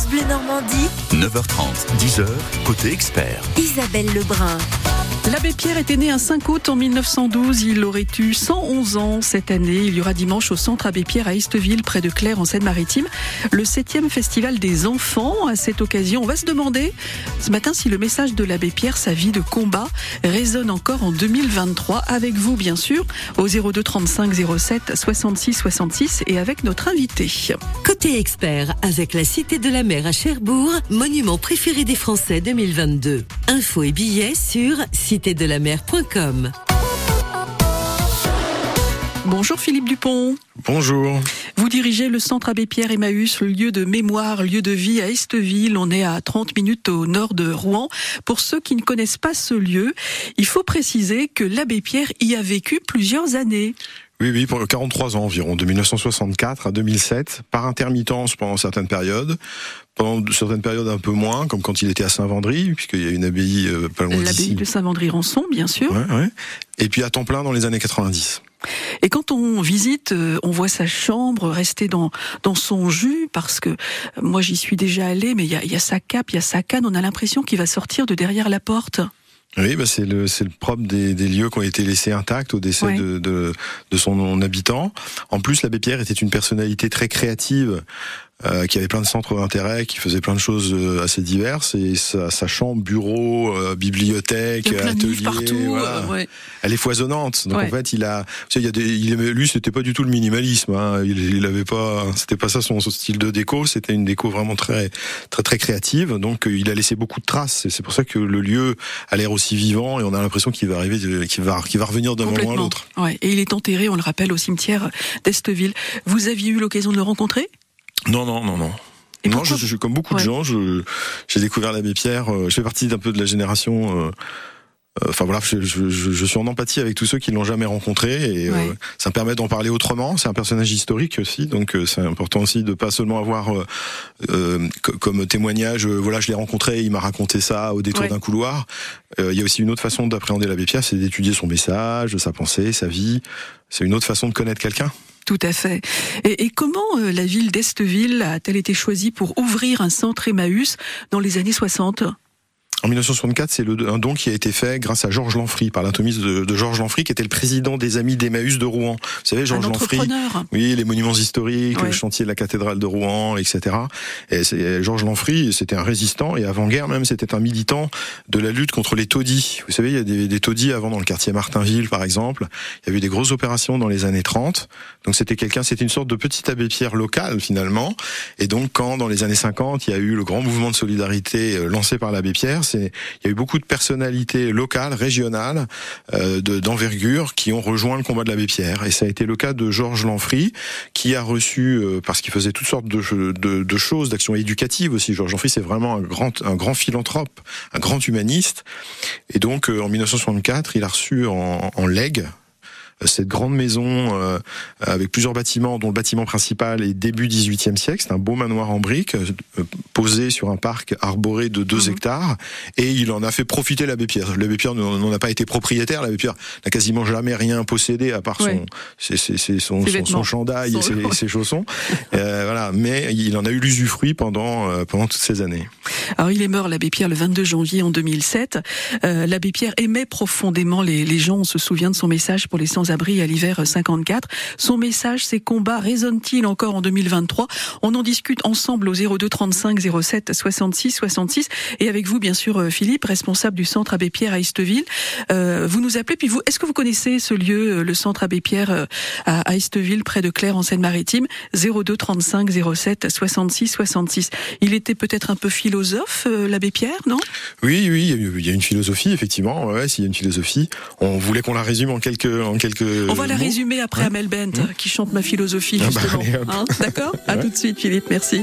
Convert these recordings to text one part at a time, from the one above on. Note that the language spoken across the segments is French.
France Bleu Normandie. 9h30, 10h, côté expert. Isabelle Lebrun. L'abbé Pierre était né un 5 août en 1912. Il aurait eu 111 ans cette année. Il y aura dimanche au centre Abbé Pierre à Esteville, près de Claire, en Seine-Maritime, le 7e festival des enfants. À cette occasion, on va se demander ce matin si le message de l'abbé Pierre, sa vie de combat, résonne encore en 2023. Avec vous, bien sûr, au 02 35 07 66 66 et avec notre invité. Côté expert, avec la Cité de la Mer à Cherbourg, monument préféré des Français 2022. Infos et billets sur Bonjour Philippe Dupont. Bonjour. Vous dirigez le centre Abbé Pierre Emmaüs, le lieu de mémoire, lieu de vie à Esteville. On est à 30 minutes au nord de Rouen. Pour ceux qui ne connaissent pas ce lieu, il faut préciser que l'abbé Pierre y a vécu plusieurs années. Oui, oui, pour 43 ans environ, de 1964 à 2007, par intermittence pendant certaines périodes, pendant certaines périodes un peu moins, comme quand il était à Saint-Vendry, puisqu'il y a une abbaye euh, pas loin L'abbaye de Saint-Vendry-Rançon, bien sûr. Ouais, ouais. Et puis à temps plein dans les années 90. Et quand on visite, euh, on voit sa chambre rester dans dans son jus parce que euh, moi j'y suis déjà allé, mais il y a, y a sa cape, il y a sa canne, on a l'impression qu'il va sortir de derrière la porte. Oui, bah c'est le c'est le propre des, des, lieux qui ont été laissés intacts au décès Ouais. de, de de son habitant. En plus, l'abbé Pierre était une personnalité très créative. Euh, qui avait plein de centres d'intérêt, qui faisait plein de choses euh, assez diverses, et sa, sa chambre, bureau, euh, bibliothèque, atelier, partout. voilà. euh, ouais. elle est foisonnante. Donc Ouais. en fait, il a, il y a des, il aimait, lui, c'était pas du tout le minimalisme. Hein. Il, il avait pas, c'était pas ça son, son style de déco. C'était une déco vraiment très, très, très créative. Donc il a laissé beaucoup de traces. Et c'est pour ça que le lieu a l'air aussi vivant et on a l'impression qu'il va arriver, qu'il va, qu'il va revenir d'un moment à l'autre. Ouais. Et il est enterré, on le rappelle, au cimetière d'Esteville. Vous aviez eu l'occasion de le rencontrer? Non, non, non, non. Et non, je, je- comme beaucoup Ouais. de gens, je, j'ai découvert l'abbé Pierre. euh, je fais partie d'un peu de la génération. euh, euh, Enfin voilà, je, je, je- suis en empathie avec tous ceux qui l'ont jamais rencontré et euh, ça me permet d'en parler autrement. C'est un personnage historique aussi, donc euh, c'est important aussi de pas seulement avoir euh, euh, co- comme témoignage. euh, voilà, je l'ai rencontré, il m'a raconté ça au détour Ouais. d'un couloir. Euh, Il y a aussi une autre façon d'appréhender l'abbé Pierre, c'est d'étudier son message, sa pensée, sa vie. C'est une autre façon de connaître quelqu'un. Tout à fait. Et, comment euh, la ville d'Esteville a-t-elle été choisie pour ouvrir un centre Emmaüs dans les années 60 En 1964, c'est un don qui a été fait grâce à Georges Lanfry, par l'intomisme de, de Georges Lanfry, qui était le président des Amis d'Emmaüs de Rouen. Vous savez, Georges Lanfry. Oui, les monuments historiques, le chantier de la cathédrale de Rouen, etc. Et Georges Lanfry, c'était un résistant et avant-guerre même, c'était un militant de la lutte contre les taudis. Vous savez, il y a des, des taudis avant dans le quartier Martinville, par exemple. Il y avait des grosses opérations dans les années 30. Donc c'était quelqu'un, c'était une sorte de petit abbé Pierre local finalement. Et donc quand dans les années 50, il y a eu le grand mouvement de solidarité euh, lancé par l'abbé Pierre, c'est il y a eu beaucoup de personnalités locales, régionales, euh, de- d'envergure qui ont rejoint le combat de l'abbé Pierre. Et ça a été le cas de Georges Lanfry, qui a reçu, euh, parce qu'il faisait toutes sortes de, de, de choses, d'actions éducatives aussi. Georges Lanfry, c'est vraiment un grand, un grand philanthrope, un grand humaniste. Et donc, euh, en 1964, il a reçu en, en legs cette grande maison euh, avec plusieurs bâtiments, dont le bâtiment principal est début 18e siècle. C'est un beau manoir en briques euh, posé sur un parc arboré de 2 Mhm. hectares. Et il en a fait profiter l'abbé Pierre. L'abbé Pierre n'en a pas été propriétaire. L'abbé Pierre n'a quasiment jamais rien possédé à part son, Ouais. ses- ses- ses- son, Ses chandail et ses, chaussons. Euh, voilà. Mais il en a eu l'usufruit pendant, euh, pendant toutes ces années. Alors il est mort l'abbé Pierre le 22 janvier en 2007. Euh, l'abbé Pierre aimait profondément les, les gens. On se souvient de son message pour les sans-abri à l'hiver 54. Son message, ses combats résonnent-ils encore en 2023 On en discute ensemble au 02 35 07 66 66 et avec vous bien sûr euh, Philippe, responsable du centre Abbé Pierre à Esteville. Euh, vous nous appelez puis vous est-ce que vous connaissez ce lieu, euh, le centre Abbé Pierre à, Esteville près de Claire en Seine-Maritime? 02 35 07 66 66. Il était peut-être un peu philosophe l'abbé Pierre, non? Oui, oui, il y a eu- il y a une philosophie effectivement. Ouais, s'il y a une philosophie, on voulait qu'on la résume en quelques, en quelques. On va la résumer après Ouais. Amel Bent qui chante ma philosophie Ah bah, justement. Hein, D'accord À Ouais. tout de suite Philippe, merci.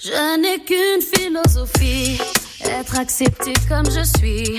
Je n'ai qu'une philosophie, être accepté comme je suis,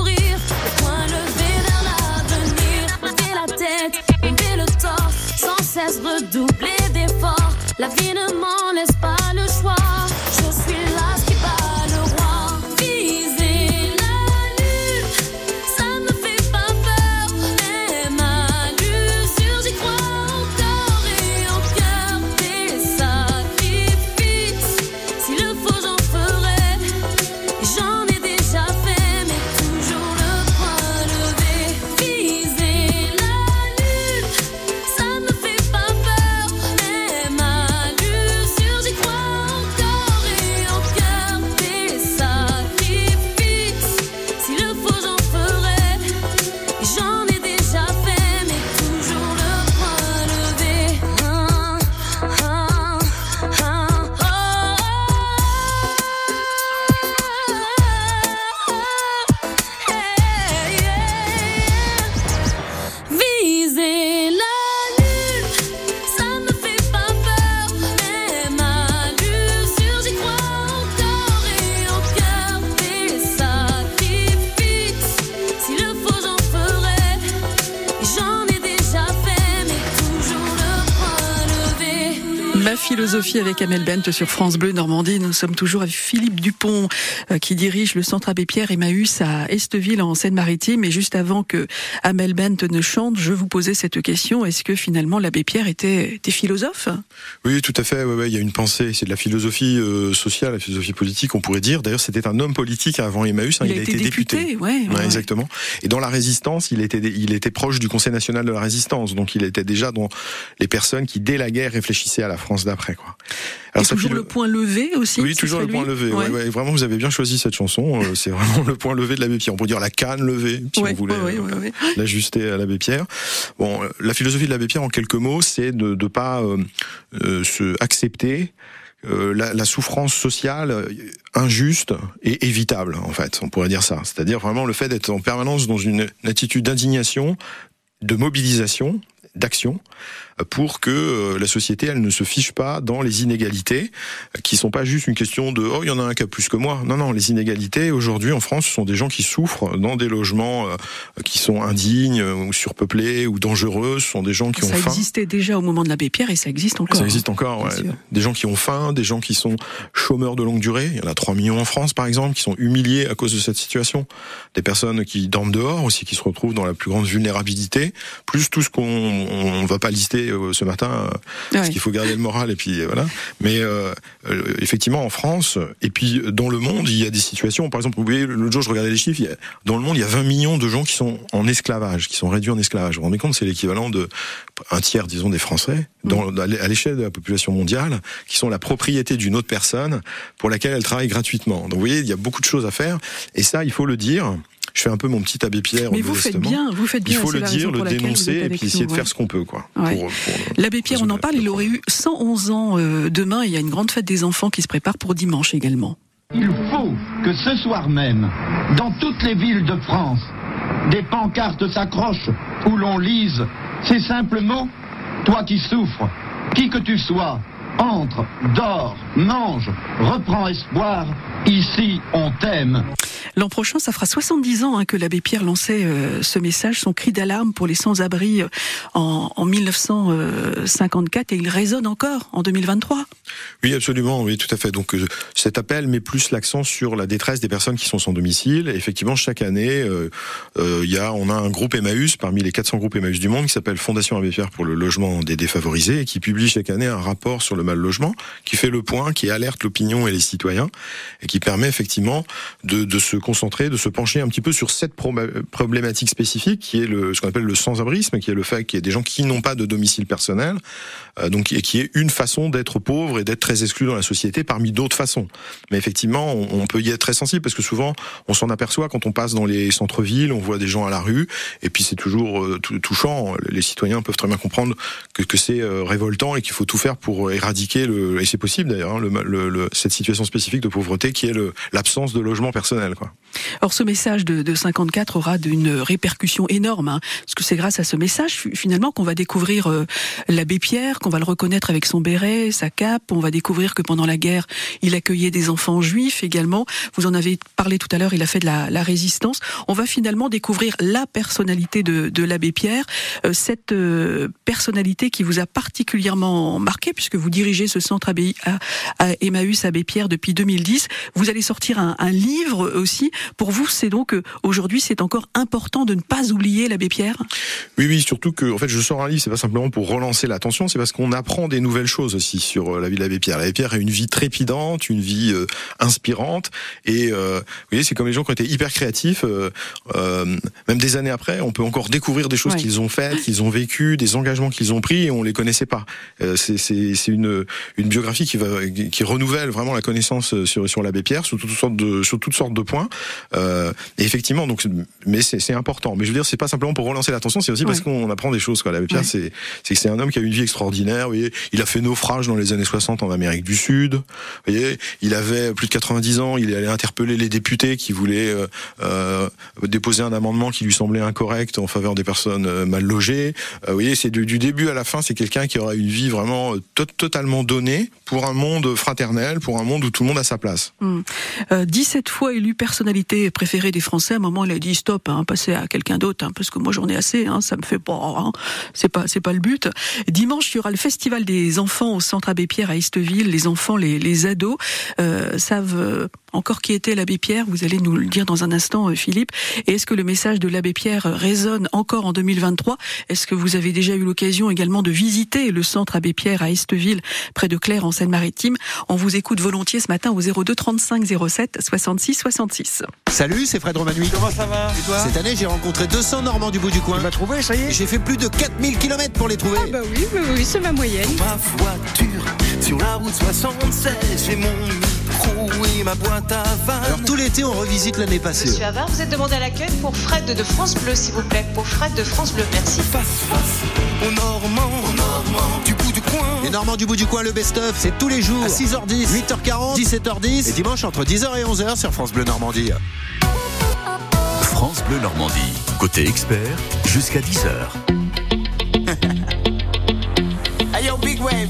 Philosophie avec Amel Bent sur France Bleu Normandie. Nous sommes toujours avec Philippe Dupont euh, qui dirige le centre Abbé Pierre Emmaüs à Esteville en Seine-Maritime. Et juste avant que Amel Bent ne chante, je vous posais cette question. Est-ce que finalement l'abbé Pierre était, était philosophe Oui, tout à fait. Ouais, ouais, il y a une pensée. C'est de la philosophie euh, sociale, la philosophie politique, on pourrait dire. D'ailleurs, c'était un homme politique avant Emmaüs. hein, Il a été député, ouais, ouais, ouais. exactement. Et dans la résistance, il était, il était proche du Conseil national de la résistance. Donc, il était déjà dans les personnes qui, dès la guerre, réfléchissaient à la France d'après. Quoi. Et sa toujours le point levé aussi Oui, toujours le point levé. Ouais. Ouais. ouais, vraiment, vous avez bien choisi cette chanson. Euh, c'est vraiment le point levé de l'abbé Pierre. On pourrait dire la canne levée, si Ouais, on voulait euh, l'ajuster à l'abbé Pierre. Bon, euh, la philosophie de l'abbé Pierre, en quelques mots, c'est de ne pas euh, se accepter euh, la, la souffrance sociale injuste et évitable, en fait. On pourrait dire ça. C'est-à-dire vraiment le fait d'être en permanence dans une, une attitude d'indignation, de mobilisation, d'action, pour que euh, la société, elle ne se fiche pas dans les inégalités, qui sont pas juste une question de oh il y en a un qui a plus que moi. Non non, les inégalités aujourd'hui en France, ce sont des gens qui souffrent dans des logements euh, qui sont indignes ou surpeuplés ou dangereux. Ce sont des gens qui Ça ont faim. existait déjà au moment de l'abbé Pierre et ça existe encore. Ça existe encore, ouais. Des gens qui ont faim, des gens qui sont chômeurs de longue durée. Il y en a 3 millions en France, par exemple, qui sont humiliés à cause de cette situation. Des personnes qui dorment dehors aussi, qui se retrouvent dans la plus grande vulnérabilité. Plus tout ce qu'on on va pas lister euh, ce matin, euh, parce qu'il faut garder le moral et puis euh, voilà. Mais euh, effectivement, en France et puis dans le monde, il y a des situations. Par exemple, vous voyez, l'autre jour, je regardais les chiffres. a- dans le monde, il y a 20 millions de gens qui sont en esclavage, qui sont réduits en esclavage. Vous vous rendez compte, c'est l'équivalent de un tiers, disons, des Français dans, à l'échelle de la population mondiale, qui sont la propriété d'une autre personne pour laquelle elle travaille gratuitement. Donc, vous voyez, il y a beaucoup de choses à faire, et ça, il faut le dire. Je fais un peu mon petit abbé Pierre. Mais vous faites bien, vous faites bien. Il faut le dire, le dénoncer, et puis essayer nous, de ouais. faire ce qu'on peut, quoi. Ouais. pour- pour le- L'abbé Pierre, on en parle, il aurait eu 111 ans euh, demain. Il y a une grande fête des enfants qui se prépare pour dimanche également. Il faut que ce soir même, dans toutes les villes de France, des pancartes s'accrochent où l'on lise ces simples mots Toi qui souffres, qui que tu sois, entre, dors, mange, reprends espoir, Ici, on t'aime. L'an prochain, ça fera 70 ans hein, que l'abbé Pierre lançait euh, ce message, son cri d'alarme pour les sans-abri euh, en, en 1954 et il résonne encore en 2023. Oui, absolument, oui, tout à fait. Donc euh, cet appel met plus l'accent sur la détresse des personnes qui sont sans domicile. Et effectivement, chaque année, euh, euh, il y a, on a un groupe Emmaüs parmi les 400 groupes Emmaüs du monde qui s'appelle Fondation Abbé Pierre pour le logement des défavorisés et qui publie chaque année un rapport sur le mal logement, qui fait le point, qui alerte l'opinion et les citoyens et qui permet effectivement de, se concentrer, de se pencher un petit peu sur cette problématique spécifique qui est ce qu'on appelle le sans-abrisme, qui est le fait qu'il y ait des gens qui n'ont pas de domicile personnel, euh, donc et qui est une façon d'être pauvre et d'être très exclu dans la société parmi d'autres façons. Mais effectivement, on, peut y être très sensible parce que souvent, on s'en aperçoit quand on passe dans les centres-villes, on voit des gens à la rue, et puis c'est toujours euh, touchant. Les citoyens peuvent très bien comprendre que, que c'est euh, révoltant et qu'il faut tout faire pour éradiquer le, et c'est possible d'ailleurs, hein, le, le, cette situation spécifique de pauvreté qui est l'absence de logement personnel. Quoi. Or, ce message de, de 54 aura une répercussion énorme, hein, parce que c'est grâce à ce message finalement qu'on va découvrir euh, l'abbé Pierre, qu'on va le reconnaître avec son béret, sa cape. On va découvrir que pendant la guerre, il accueillait des enfants juifs également. Vous en avez parlé tout à l'heure. Il a fait de la, la, résistance. On va finalement découvrir la personnalité de, de l'abbé Pierre, euh, cette euh, personnalité qui vous a particulièrement marqué puisque vous dirigez ce centre abbé, à, à Emmaüs Abbé Pierre depuis 2010. Vous allez sortir un, un livre aussi pour vous, c'est donc euh, aujourd'hui, c'est encore important de ne pas oublier l'abbé Pierre. Oui, oui, surtout que en fait, je sors un livre, c'est pas simplement pour relancer l'attention, c'est parce qu'on apprend des nouvelles choses aussi sur euh, la vie de l'abbé Pierre. L'abbé Pierre a une vie trépidante, une vie euh, inspirante, et euh, vous voyez, c'est comme les gens qui ont été hyper créatifs. Euh, même des années après, on peut encore découvrir des choses ouais. qu'ils ont faites, qu'ils ont vécues, des engagements qu'ils ont pris, et on les connaissait pas. c'est une une biographie qui va qui renouvelle vraiment la connaissance sur sur l'abbé Pierre sur toutes sortes de sur toutes sortes de points. Euh, et effectivement, donc, mais c'est important. Mais je veux dire, c'est pas simplement pour relancer l'attention, c'est aussi parce qu'on apprend des choses. Quoi. L'abbé Pierre, ouais. c'est c'est un homme qui a une vie extraordinaire. Vous voyez, il a fait naufrage dans les années 60 en Amérique du Sud. Vous voyez, il avait plus de 90 ans. Il est allé interpeller les députés qui voulaient euh, euh, déposer un amendement qui lui semblait incorrect en faveur des personnes euh, mal logées. Euh, vous voyez, c'est du, du, début à la fin, c'est quelqu'un qui aura une vie vraiment to totalement donnée pour un monde fraternel, pour un monde où tout le monde a sa place. Mmh. 17 fois élu personnalité préférée des Français. À un moment, il a dit stop, hein, passez à quelqu'un d'autre, hein, parce que moi j'en ai assez. Hein, ça me fait pas. Hein, c'est pas, c'est pas le but. Dimanche, il y aura le festival des enfants au Centre Abbé Pierre à Esteville. Les enfants, les, les ados euh, savent euh, encore qui était l'abbé Pierre. Vous allez nous le dire dans un instant, euh, Philippe. Et est-ce que le message de l'abbé Pierre résonne encore en 2023 Est-ce que vous avez déjà eu l'occasion également de visiter le Centre Abbé Pierre à Esteville, près de Claire en Seine-Maritime? On vous écoute volontiers ce matin au 02 35 07 66 66. Salut, c'est Fred Romanui. Comment ça va? Et toi? Cette année, j'ai rencontré 200 Normands du bout du coin. Tu m'as trouvé, ça y est? J'ai fait plus de 4000 km pour les trouver. Ah bah oui, oui, oui, c'est ma moyenne. Ma voiture, sur la route 76, j'ai mon micro et ma boîte à vannes. Alors tout l'été, on revisite l'année passée. Monsieur Havard, vous êtes demandé à l'accueil pour Fred de France Bleu, s'il vous plaît. Pour Fred de France Bleu, merci. Face, face, aux Normands, aux Normands, du bout du coin. Les Normands du bout du coin, le best-of, c'est tous les jours à 6h10, 8h40, 17h10 et dimanche entre 10h et 11h sur France Bleu Normandie. France Bleu Normandie. Côté expert, jusqu'à 10h. hey yo, big wave.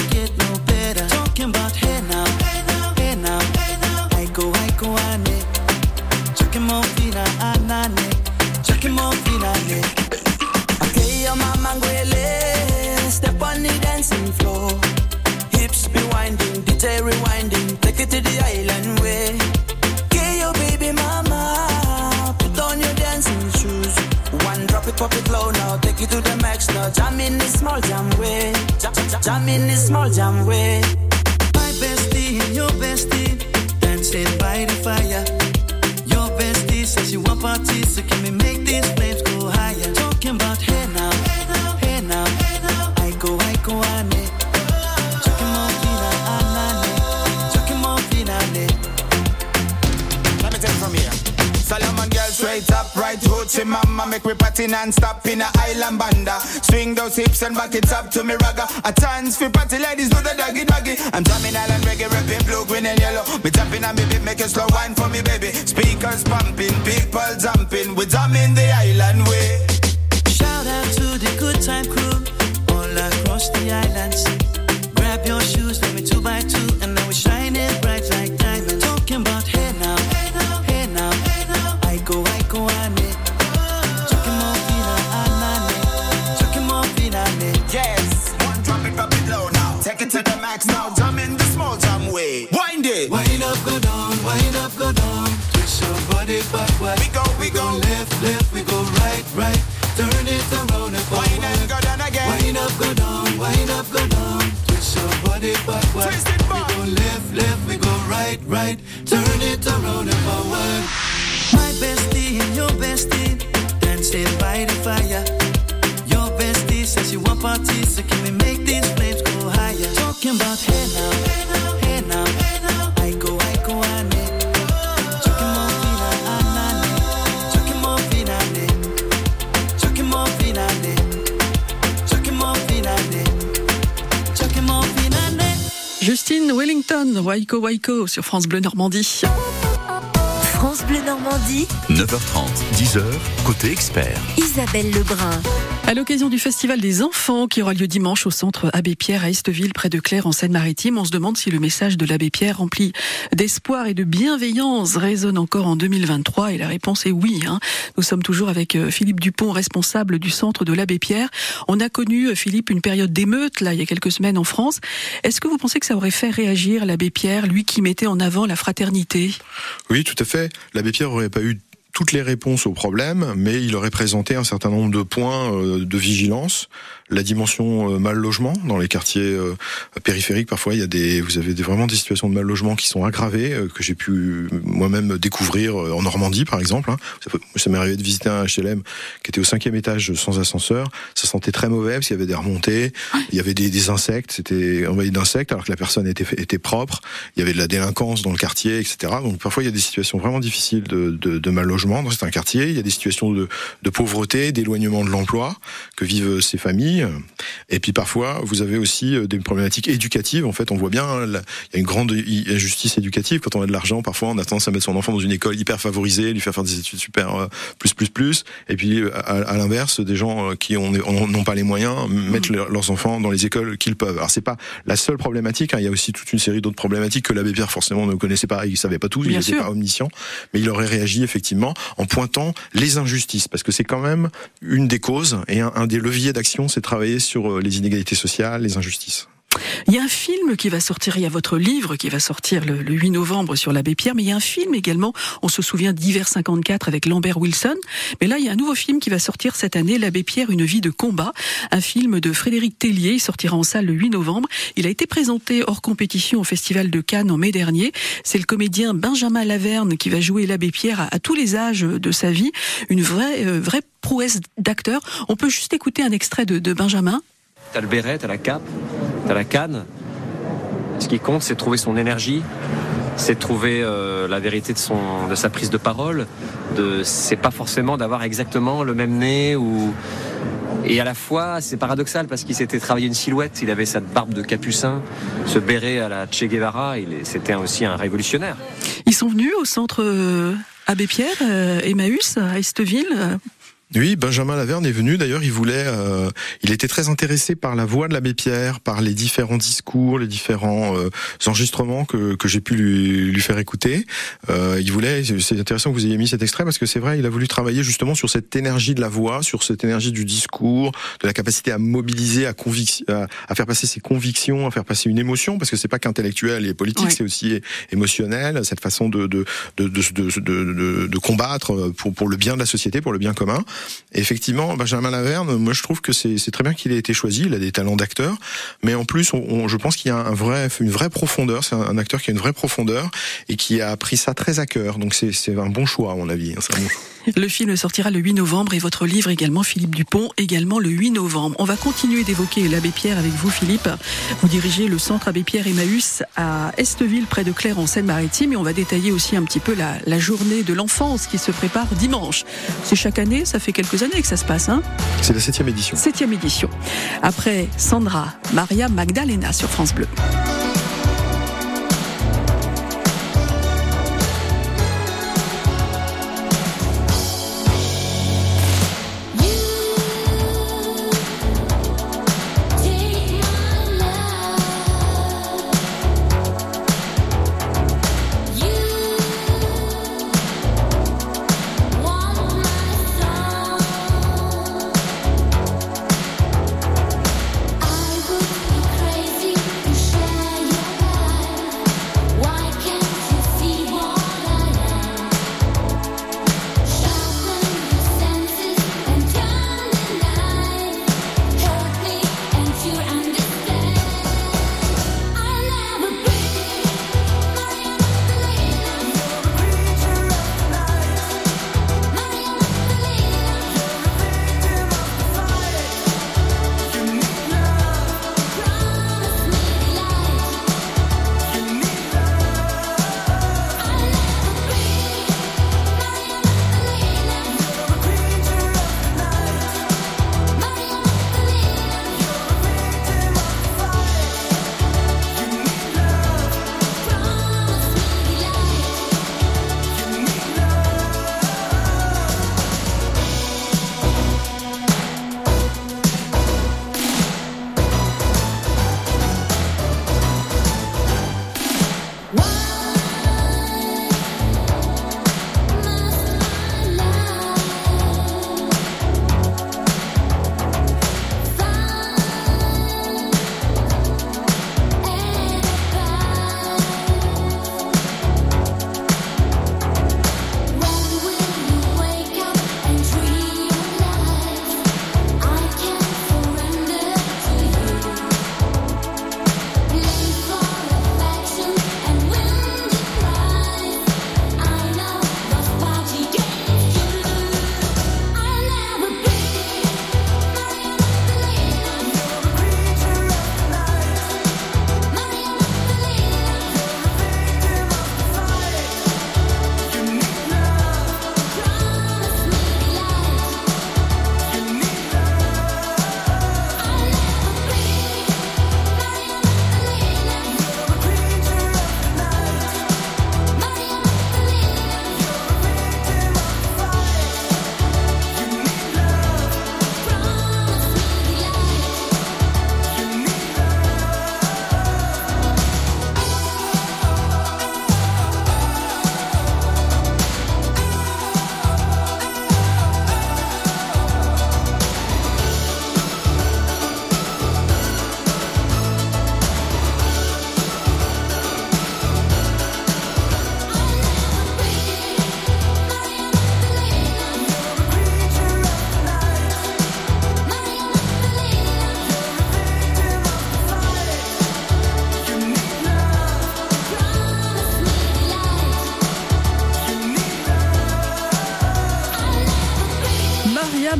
kuane Let me take from here. Solomon girl straight up, right hoochie mama Make me party non-stop in a island banda. Swing those hips and back it up to me ragga. A chance for party ladies do the doggy doggy. I'm drumming island reggae, rapping blue, green and yellow. Me tapping on me beat, making slow wine for me baby. Speakers pumping, people jumping. We drumming the island way. Shout out to the good time crew all across the island. Grab your shoes, let me two by two, and now we're shining bright like diamonds. Talking about hey now, hey now, hey now, hey now. I go, I go, ane. Talking more fina, anane. Talking more fina. Yes, one drop it, drop it low now. Take it to the max now. Jump in the small jam way. Wind it. Wind up, go down, wind up, go down. Twist your body backward. We go, we go. left, left, we go right, right. Wind up, go down. Twist your body backward. Twist it back. We go left, left, we go right, right. Turn it around and forward. My bestie and your bestie dancing by the fire. Your bestie says you want parties, so can we make these flames go higher? Talking about hey now, Justine Wellington, Waiko Waiko sur France Bleu Normandie. France Bleu Normandie, 9h30, 10h, côté expert. Isabelle Lebrun. À l'occasion du Festival des enfants qui aura lieu dimanche au centre Abbé Pierre à Esteville, près de Claire en Seine-Maritime, on se demande si le message de l'Abbé Pierre rempli d'espoir et de bienveillance résonne encore en 2023 et la réponse est oui. Hein. Nous sommes toujours avec euh, Philippe Dupont, responsable du centre de l'Abbé Pierre. On a connu, euh, Philippe, une période d'émeute là il y a quelques semaines en France. Est-ce que vous pensez que ça aurait fait réagir l'Abbé Pierre, lui qui mettait en avant la fraternité? Oui, tout à fait. L'abbé Pierre aurait pas eu toutes les réponses aux problèmes, mais il aurait présenté un certain nombre de points euh, de vigilance. La dimension euh, mal logement dans les quartiers euh, périphériques, parfois il y a des, vous avez vraiment des situations de mal logement qui sont aggravées euh, que j'ai pu moi-même découvrir en Normandie, par exemple. hein. Ça, m'est arrivé de visiter un HLM qui était au cinquième étage sans ascenseur. Ça sentait très mauvais parce qu'il y avait des remontées, il y avait des, des insectes, c'était envahi d'insectes alors que la personne était, propre. Il y avait de la délinquance dans le quartier, etc. Donc parfois il y a des situations vraiment difficiles de, mal logement dans certains quartiers. Il y a des situations de pauvreté, d'éloignement de l'emploi que vivent ces familles. Et puis parfois, vous avez aussi euh, des problématiques éducatives. En fait, on voit bien, hein, la- il y a une grande injustice éducative. Quand on a de l'argent, parfois, on a tendance à mettre son enfant dans une école hyper favorisée, lui faire faire des études super euh, plus plus plus. Et puis euh, à, à l'inverse, des gens qui ont- ont- n'ont pas les moyens mettent leur- leurs enfants dans les écoles qu'ils peuvent. Alors c'est pas la seule problématique. hein. Il y a aussi toute une série d'autres problématiques que l'abbé Pierre forcément ne connaissait pas. Il savait pas tout. Bien il n'était pas omniscient. Mais il aurait réagi effectivement en pointant les injustices, parce que c'est quand même une des causes et un, un des leviers d'action, c'est travailler sur euh, les inégalités sociales, les injustices. Il y a un film qui va sortir, il y a votre livre qui va sortir le, le 8 novembre sur l'abbé Pierre, mais il y a un film également, on se souvient d'Hiver 54 avec Lambert Wilson, mais là il y a un nouveau film qui va sortir cette année, l'abbé Pierre, une vie de combat, un film de Frédéric Tellier, il sortira en salle le 8 novembre, il a été présenté hors compétition au Festival de Cannes en mai dernier, c'est le comédien Benjamin Laverne qui va jouer l'abbé Pierre à, à tous les âges de sa vie, une vraie, euh, vraie prouesse d'acteur, on peut juste écouter un extrait de, de Benjamin. T'as le béret, t'as la cape, t'as la canne. Ce qui compte, c'est trouver son énergie, c'est trouver euh, la vérité de, son, de sa prise de parole. De, c'est pas forcément d'avoir exactement le même nez ou. Et à la fois, c'est paradoxal parce qu'il s'était travaillé une silhouette. Il avait cette barbe de capucin, ce béret à la Che Guevara. C'était aussi un révolutionnaire. Ils sont venus au centre euh, Abbé Pierre, euh, Emmaüs, à Esteville. Oui, Benjamin Laverne est venu. D'ailleurs, il voulait, euh, il était très intéressé par la voix de l'abbé Pierre, par les différents discours, les différents euh, enregistrements que, que j'ai pu lui, lui faire écouter. Euh, il voulait, c'est intéressant que vous ayez mis cet extrait parce que c'est vrai, il a voulu travailler justement sur cette énergie de la voix, sur cette énergie du discours, de la capacité à mobiliser, à, convic- à, à faire passer ses convictions, à faire passer une émotion, parce que c'est pas qu'intellectuel et politique, Ouais. c'est aussi émotionnel, cette façon de, de, de, de, de, de, de- de combattre pour, pour le bien de la société, pour le bien commun. Effectivement, Benjamin Laverne, moi je trouve que c'est très bien qu'il ait été choisi. Il a des talents d'acteur, mais en plus, on, on- je pense qu'il y a un vrai, une vraie profondeur. C'est un, acteur qui a une vraie profondeur et qui a pris ça très à cœur. Donc c'est un bon choix à mon avis. Le film sortira le 8 novembre et votre livre également, Philippe Dupont, également le 8 novembre. On va continuer d'évoquer l'abbé Pierre avec vous, Philippe. Vous dirigez le centre abbé Pierre Emmaüs à Esteville, près de Claire, en Seine-Maritime. Et on va détailler aussi un petit peu la, la journée de l'enfance qui se prépare dimanche. C'est chaque année, ça fait quelques années que ça se passe, hein? C'est la septième édition. Septième édition. Après Sandra, Maria Magdalena sur France Bleu.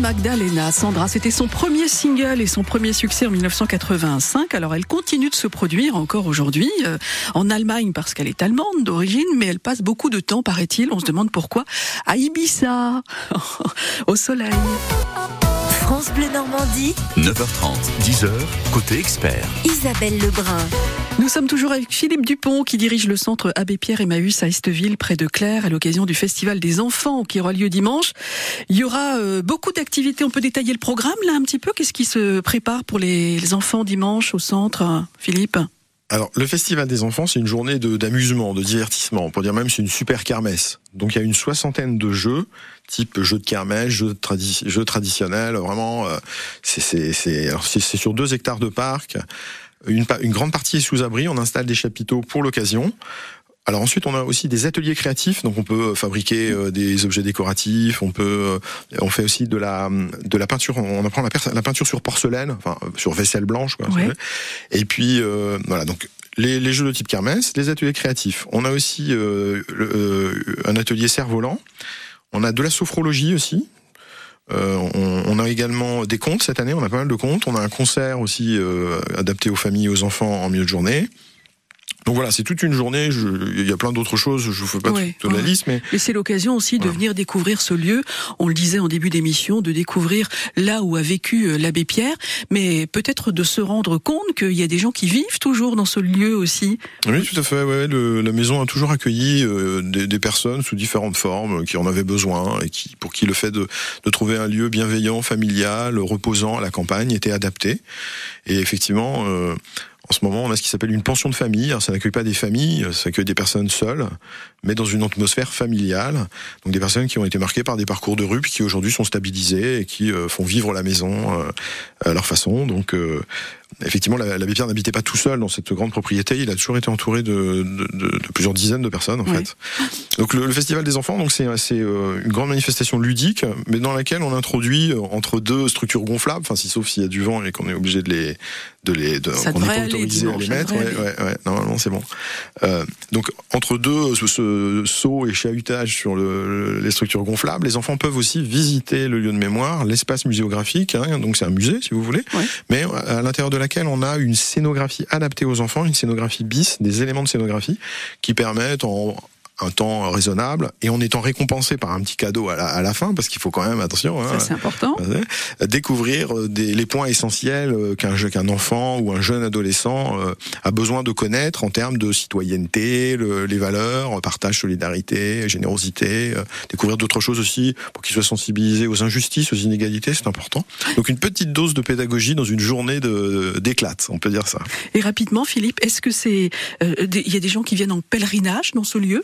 Magdalena. Sandra, c'était son premier single et son premier succès en 1985. Alors elle continue de se produire encore aujourd'hui euh, en Allemagne parce qu'elle est allemande d'origine, mais elle passe beaucoup de temps, paraît-il, on se demande pourquoi, à Ibiza, au soleil. France Bleu Normandie, 9h30, 10h, côté expert. Isabelle Lebrun. Nous sommes toujours avec Philippe Dupont qui dirige le centre Abbé Pierre Emmaüs à Esteville près de Claire à l'occasion du festival des enfants qui aura lieu dimanche. Il y aura euh, beaucoup d'activités. On peut détailler le programme là un petit peu? Qu'est-ce qui se prépare pour les, enfants dimanche au centre, Philippe? Alors, le Festival des enfants, c'est une journée d'amusement, de, divertissement. On peut dire même c'est une super kermesse. Donc, il y a une soixantaine de jeux, type jeux de kermesse, jeux, tradi- traditionnels. Vraiment, euh, c'est sur deux hectares de parc. Une, une grande partie est sous abri. On installe des chapiteaux pour l'occasion. Alors ensuite, on a aussi des ateliers créatifs, donc on peut fabriquer euh, des objets décoratifs, on peut, euh, on fait aussi de la de la peinture, on apprend la, peinture sur porcelaine, enfin euh, sur vaisselle blanche, quoi. Ouais. Et puis euh, voilà, donc les, les jeux de type kermesse, les ateliers créatifs. On a aussi euh, le- euh, un atelier cerf-volant. On a de la sophrologie aussi. Euh, on, a également des contes cette année, on a pas mal de contes. On a un concert aussi euh, adapté aux familles et aux enfants en milieu de journée. Donc voilà, c'est toute une journée. je- Il y a plein d'autres choses. Je vous fais pas Ouais, toute la ouais. liste, mais Et c'est l'occasion aussi de venir découvrir ce lieu. On le disait en début d'émission, de découvrir là où a vécu euh, l'abbé Pierre, mais peut-être de se rendre compte qu'il y a des gens qui vivent toujours dans ce lieu aussi. Oui, tout à fait. Ouais, le- la maison a toujours accueilli euh, des, des personnes sous différentes formes euh, qui en avaient besoin et qui, pour qui le fait de, de trouver un lieu bienveillant, familial, reposant à la campagne était adapté. Et effectivement, euh, en ce moment, on a ce qui s'appelle une pension de famille. Alors, ça n'accueille pas des familles, ça accueille des personnes seules, mais dans une atmosphère familiale. Donc des personnes qui ont été marquées par des parcours de rue, qui aujourd'hui sont stabilisées et qui euh, font vivre la maison euh, à leur façon. Donc euh, effectivement, la- l'abbé Pierre n'habitait pas tout seul dans cette grande propriété. Il a toujours été entouré de, de- de- de plusieurs dizaines de personnes en Oui. fait. Donc le, le festival des enfants, donc c'est euh, une grande manifestation ludique, mais dans laquelle on introduit euh, entre deux structures gonflables, enfin si sauf s'il y a du vent et qu'on est obligé de les de les de, Ça qu'on n'est pas autorisé à les mettre. devrait Ouais, ouais, ouais, normalement c'est bon. Euh, donc entre deux ce, ce saut et chahutage sur le, les structures gonflables, les enfants peuvent aussi visiter le lieu de mémoire, l'espace muséographique. Hein, donc c'est un musée si vous voulez, mais à l'intérieur de laquelle on a une scénographie adaptée aux enfants, une scénographie bis, des éléments de scénographie qui permettent en un temps raisonnable et en étant récompensé par un petit cadeau à la, à la fin parce qu'il faut quand même attention hein, c'est important. euh, découvrir euh, des, les points essentiels euh, qu'un qu'un enfant ou un jeune adolescent a besoin de connaître en termes de citoyenneté, le- les valeurs, partage, solidarité, générosité, découvrir d'autres choses aussi pour qu'il soit sensibilisé aux injustices, aux inégalités, c'est important. Donc une petite dose de pédagogie dans une journée d'éclate, on peut dire ça. Et rapidement, Philippe, est-ce que c'est euh, il y a des gens qui viennent en pèlerinage dans ce lieu?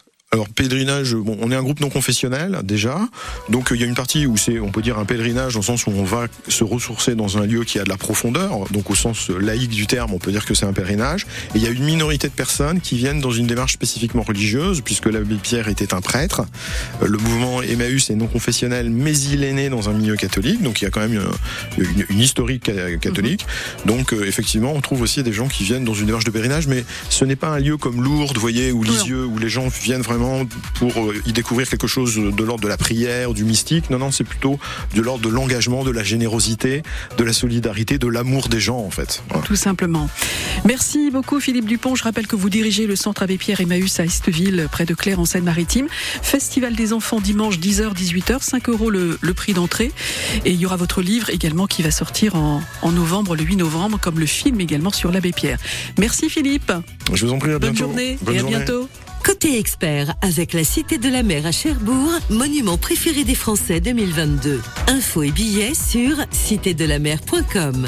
Alors pèlerinage, bon, on est un groupe non confessionnel déjà, donc euh, il y a une partie où c'est, on peut dire un pèlerinage dans le sens où on va se ressourcer dans un lieu qui a de la profondeur, donc au sens euh, laïque du terme, on peut dire que c'est un pèlerinage. Et il y a une minorité de personnes qui viennent dans une démarche spécifiquement religieuse, puisque l'abbé Pierre était un prêtre. Euh, Le mouvement Emmaüs est non confessionnel, mais il est né dans un milieu catholique, donc il y a quand même une, une- une historique ca- catholique. Donc euh, effectivement, on trouve aussi des gens qui viennent dans une démarche de pèlerinage, mais ce n'est pas un lieu comme Lourdes, vous voyez, ou Lisieux, où les gens viennent vraiment pour euh, y découvrir quelque chose de l'ordre de la prière, du mystique. Non, non, c'est plutôt de l'ordre de l'engagement, de la générosité, de la solidarité, de l'amour des gens, en fait. Voilà. Tout simplement. Merci beaucoup Philippe Dupont. Je rappelle que vous dirigez le centre Abbé Pierre Emmaüs à Esteville, près de Claire en Seine-Maritime. Festival des enfants dimanche 10h, 18h, 5 euros le, le prix d'entrée. Et il y aura votre livre également qui va sortir en, en novembre, le 8 novembre, comme le film également sur l'Abbé Pierre. Merci Philippe. Je vous en prie, à Bonne bientôt. journée Bonne et à journée. bientôt. Côté expert, avec la Cité de la Mer à Cherbourg, monument préféré des Français 2022. Infos et billets sur citédelamer.com.